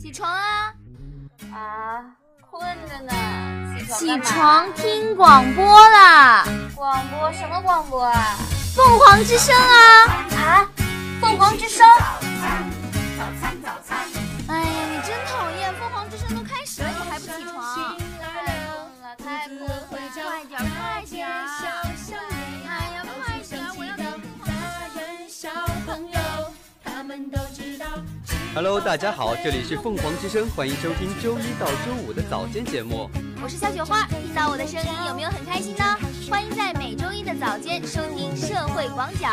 起床啊！啊，困着呢。起床听广播啦！广播什么广播啊？凤凰之声啊！啊，凤凰之声。Hello，大家好，这里是凤凰之声，欢迎收听周一到周五的早间节目。我是小雪花，听到我的声音有没有很开心呢？欢迎在每周一的早间收听《社会广角》。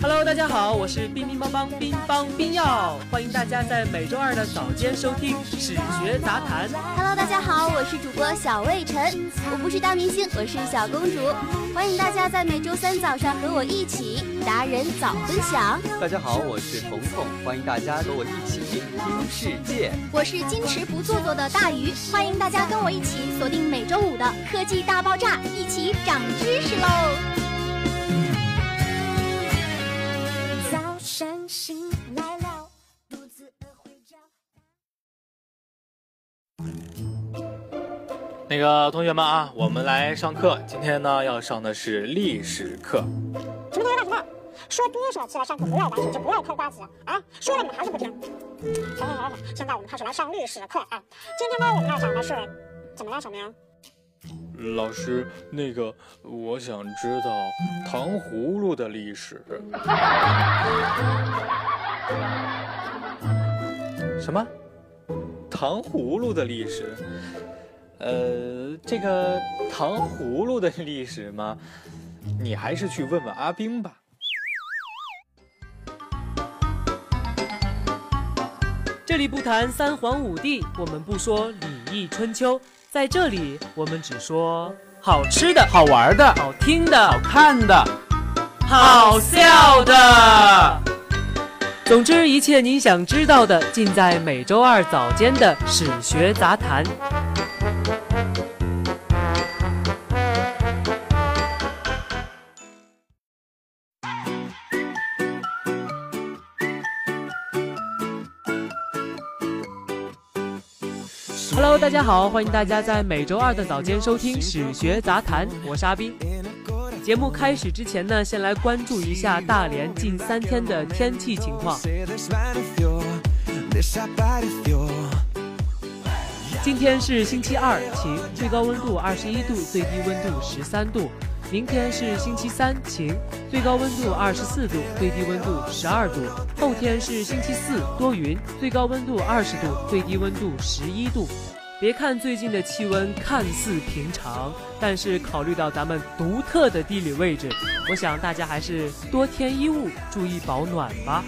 Hello，大家好，我是冰冰邦邦冰邦冰耀，欢迎大家在每周二的早间收听史学杂谈。Hello，大家好，我是主播小魏晨，我不是大明星，我是小公主。欢迎大家在每周三早上和我一起达人早分享。大家好，我是彤彤，欢迎大家和我一起听世界。我是矜持不做作的大鱼，欢迎大家跟我一起锁定每周五的科技大爆炸，一起长知识喽！早上醒来了，肚子饿会叫。那个同学们啊，我们来上课。今天呢，要上的是历史课。说多少次了，上课不要玩手机，不要嗑瓜子啊！说了你们还是不听。行行行行，现在我们开始来上历史课啊。今天呢，我们要讲的是怎么了，小明？老师，那个我想知道糖葫芦的历史。什么？糖葫芦的历史？呃，这个糖葫芦的历史吗？你还是去问问阿冰吧。这里不谈三皇五帝，我们不说礼义春秋，在这里我们只说好吃的、好玩的、好听的、好看的、好笑的。总之，一切您想知道的，尽在每周二早间的史学杂谈。大家好，欢迎大家在每周二的早间收听史学杂谈，我是阿斌。节目开始之前呢，先来关注一下大连近三天的天气情况。今天是星期二，晴，最高温度二十一度，最低温度十三度。明天是星期三，晴，最高温度二十四度，最低温度十二度。后天是星期四，多云，最高温度二十度，最低温度十一度。别看最近的气温看似平常，但是考虑到咱们独特的地理位置，我想大家还是多添衣物，注意保暖吧。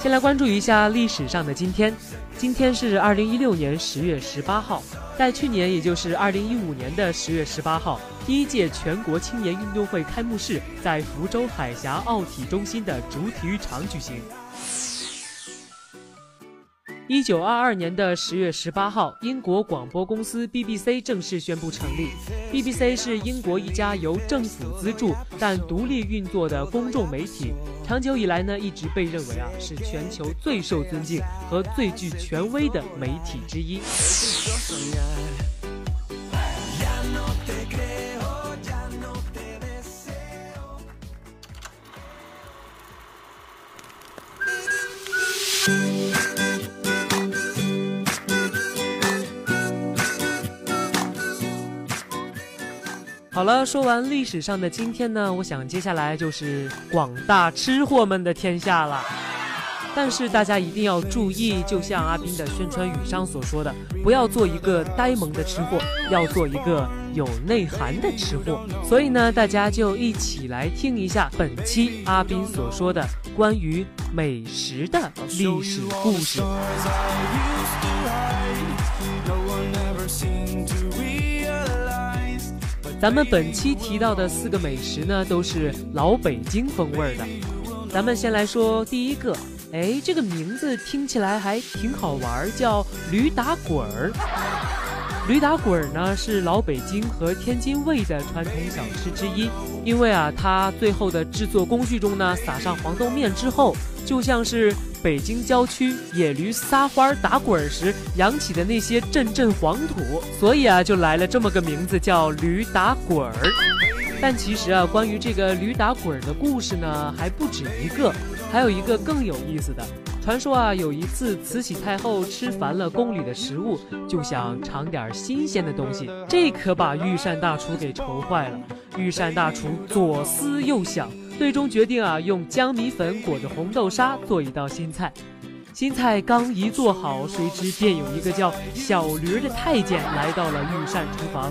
先来关注一下历史上的今天，今天是二零一六年十月十八号，在去年，也就是二零一五年的十月十八号，第一届全国青年运动会开幕式在福州海峡奥体中心的主体育场举行。一九二二年的十月十八号，英国广播公司 BBC 正式宣布成立。BBC 是英国一家由政府资助但独立运作的公众媒体，长久以来呢，一直被认为啊是全球最受尊敬和最具权威的媒体之一。好了，说完历史上的今天呢，我想接下来就是广大吃货们的天下了。但是大家一定要注意，就像阿斌的宣传语上所说的，不要做一个呆萌的吃货，要做一个有内涵的吃货。所以呢，大家就一起来听一下本期阿斌所说的关于美食的历史故事。咱们本期提到的四个美食呢，都是老北京风味的。咱们先来说第一个，哎，这个名字听起来还挺好玩，叫驴打滚儿。驴打滚儿呢是老北京和天津卫的传统小吃之一，因为啊，它最后的制作工序中呢，撒上黄豆面之后，就像是北京郊区野驴撒欢儿打滚儿时扬起的那些阵阵黄土，所以啊，就来了这么个名字叫驴打滚儿。但其实啊，关于这个驴打滚儿的故事呢，还不止一个，还有一个更有意思的。传说啊，有一次慈禧太后吃烦了宫里的食物，就想尝点新鲜的东西，这可把御膳大厨给愁坏了。御膳大厨左思右想，最终决定啊，用江米粉裹着红豆沙做一道新菜。新菜刚一做好，谁知便有一个叫小驴儿的太监来到了御膳厨房。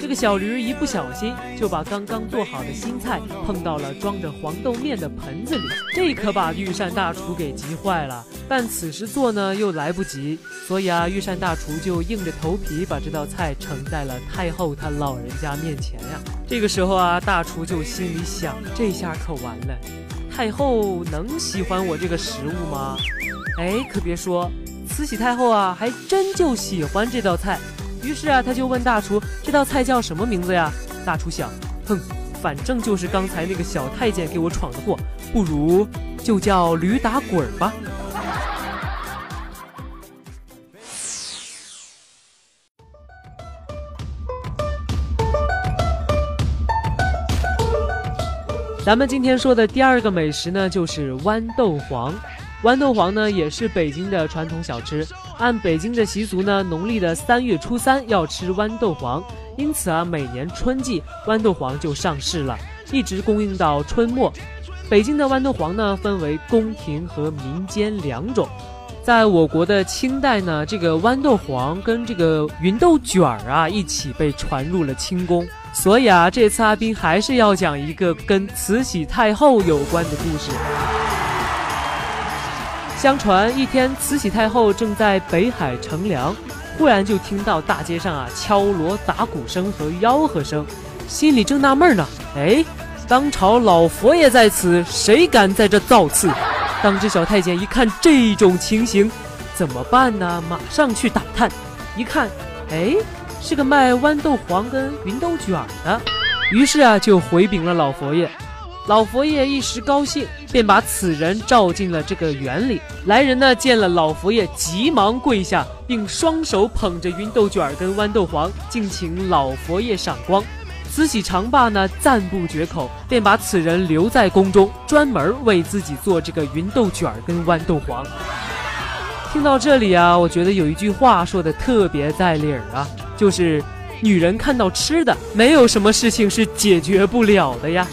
这个小驴儿一不小心就把刚刚做好的新菜碰到了装着黄豆面的盆子里，这可把御膳大厨给急坏了。但此时做呢又来不及，所以啊，御膳大厨就硬着头皮把这道菜呈在了太后她老人家面前呀。这个时候啊，大厨就心里想：这下可完了，太后能喜欢我这个食物吗？哎，可别说，慈禧太后啊，还真就喜欢这道菜。于是啊，他就问大厨：“这道菜叫什么名字呀？”大厨想：“哼，反正就是刚才那个小太监给我闯的祸，不如就叫驴打滚吧。”咱们今天说的第二个美食呢，就是豌豆黄。豌豆黄呢，也是北京的传统小吃。按北京的习俗呢，农历的三月初三要吃豌豆黄，因此啊，每年春季豌豆黄就上市了，一直供应到春末。北京的豌豆黄呢，分为宫廷和民间两种。在我国的清代呢，这个豌豆黄跟这个芸豆卷儿啊一起被传入了清宫。所以啊，这次阿斌还是要讲一个跟慈禧太后有关的故事。相传一天，慈禧太后正在北海乘凉，忽然就听到大街上啊敲锣打鼓声和吆喝声，心里正纳闷呢。哎，当朝老佛爷在此，谁敢在这造次？当值小太监一看这种情形，怎么办呢？马上去打探，一看，哎，是个卖豌豆黄跟芸豆卷的，于是啊就回禀了老佛爷。老佛爷一时高兴，便把此人召进了这个园里。来人呢，见了老佛爷，急忙跪下，并双手捧着芸豆卷跟豌豆黄，敬请老佛爷赏光。慈禧长罢呢，赞不绝口，便把此人留在宫中，专门为自己做这个芸豆卷跟豌豆黄。听到这里啊，我觉得有一句话说的特别在理儿啊，就是女人看到吃的，没有什么事情是解决不了的呀。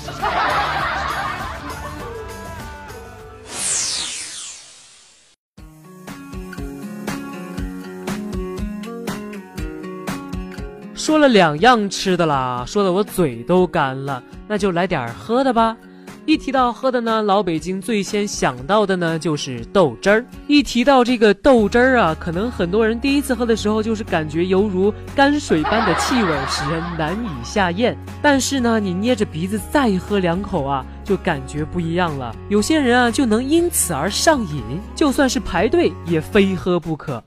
说了两样吃的啦，说的我嘴都干了，那就来点喝的吧。一提到喝的呢，老北京最先想到的呢就是豆汁儿。一提到这个豆汁儿啊，可能很多人第一次喝的时候就是感觉犹如泔水般的气味，使人难以下咽。但是呢，你捏着鼻子再喝两口啊，就感觉不一样了。有些人啊就能因此而上瘾，就算是排队也非喝不可。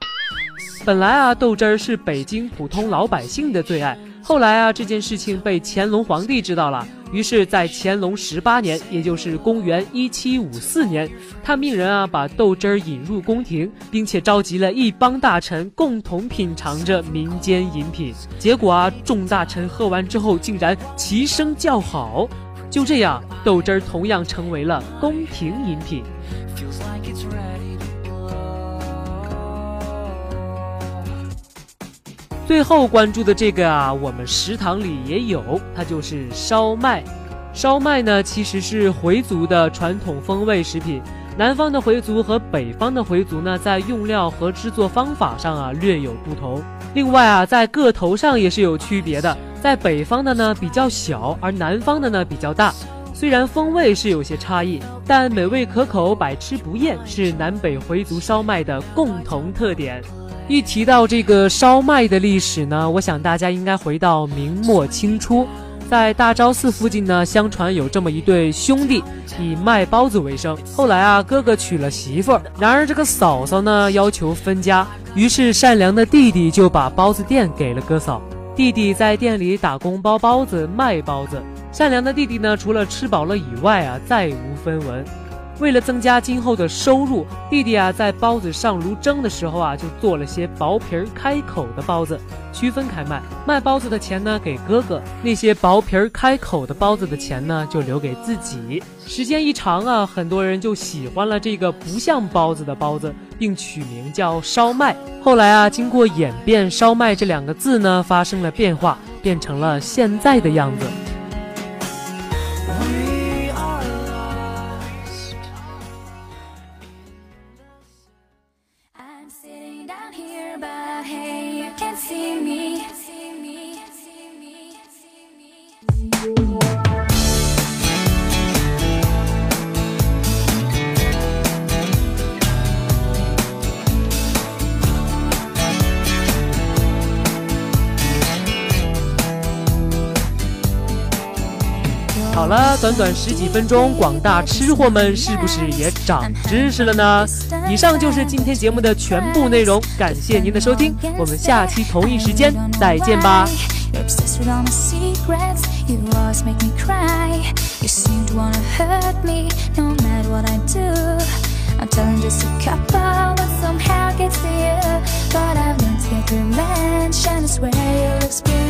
本来啊，豆汁儿是北京普通老百姓的最爱。后来啊，这件事情被乾隆皇帝知道了，于是，在乾隆十八年，也就是公元一七五四年，他命人啊把豆汁儿引入宫廷，并且召集了一帮大臣共同品尝着民间饮品。结果啊，众大臣喝完之后，竟然齐声叫好。就这样，豆汁儿同样成为了宫廷饮品。最后关注的这个啊，我们食堂里也有，它就是烧麦。烧麦呢，其实是回族的传统风味食品。南方的回族和北方的回族呢，在用料和制作方法上啊略有不同。另外啊，在个头上也是有区别的，在北方的呢比较小，而南方的呢比较大。虽然风味是有些差异，但美味可口，百吃不厌，是南北回族烧麦的共同特点。一提到这个烧麦的历史呢，我想大家应该回到明末清初，在大昭寺附近呢，相传有这么一对兄弟，以卖包子为生。后来啊，哥哥娶了媳妇儿，然而这个嫂嫂呢要求分家，于是善良的弟弟就把包子店给了哥嫂。弟弟在店里打工包包子卖包子。善良的弟弟呢，除了吃饱了以外啊，再无分文。为了增加今后的收入，弟弟啊在包子上炉蒸的时候啊，就做了些薄皮儿开口的包子，区分开卖。卖包子的钱呢给哥哥，那些薄皮儿开口的包子的钱呢就留给自己。时间一长啊，很多人就喜欢了这个不像包子的包子，并取名叫烧麦。后来啊，经过演变，烧麦这两个字呢发生了变化，变成了现在的样子。好了，短短十几分钟，广大吃货们是不是也长知识了呢？以上就是今天节目的全部内容，感谢您的收听，我们下期同一时间再见吧。just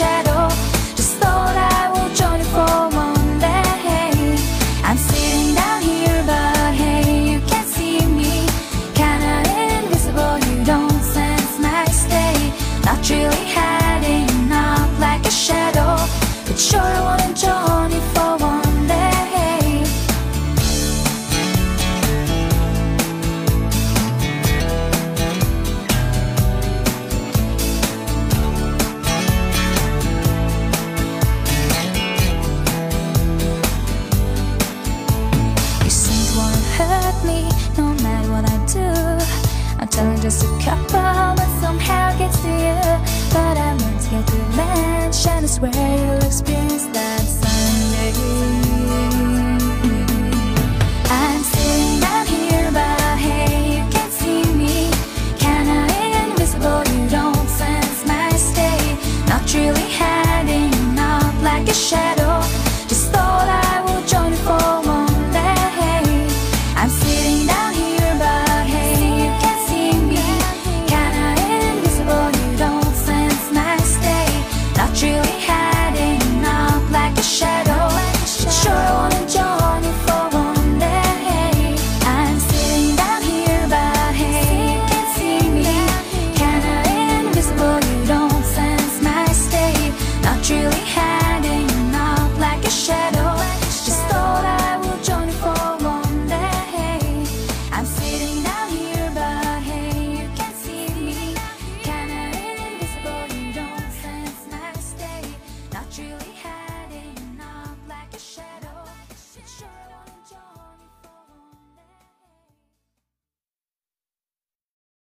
shadow. Just a couple, but somehow gets to you. But I won't get revenge, and I swear you'll experience that someday. I'm sitting down here, but hey, you can't see me. Kinda invisible, you don't sense my. Not really hiding, not like a shadow.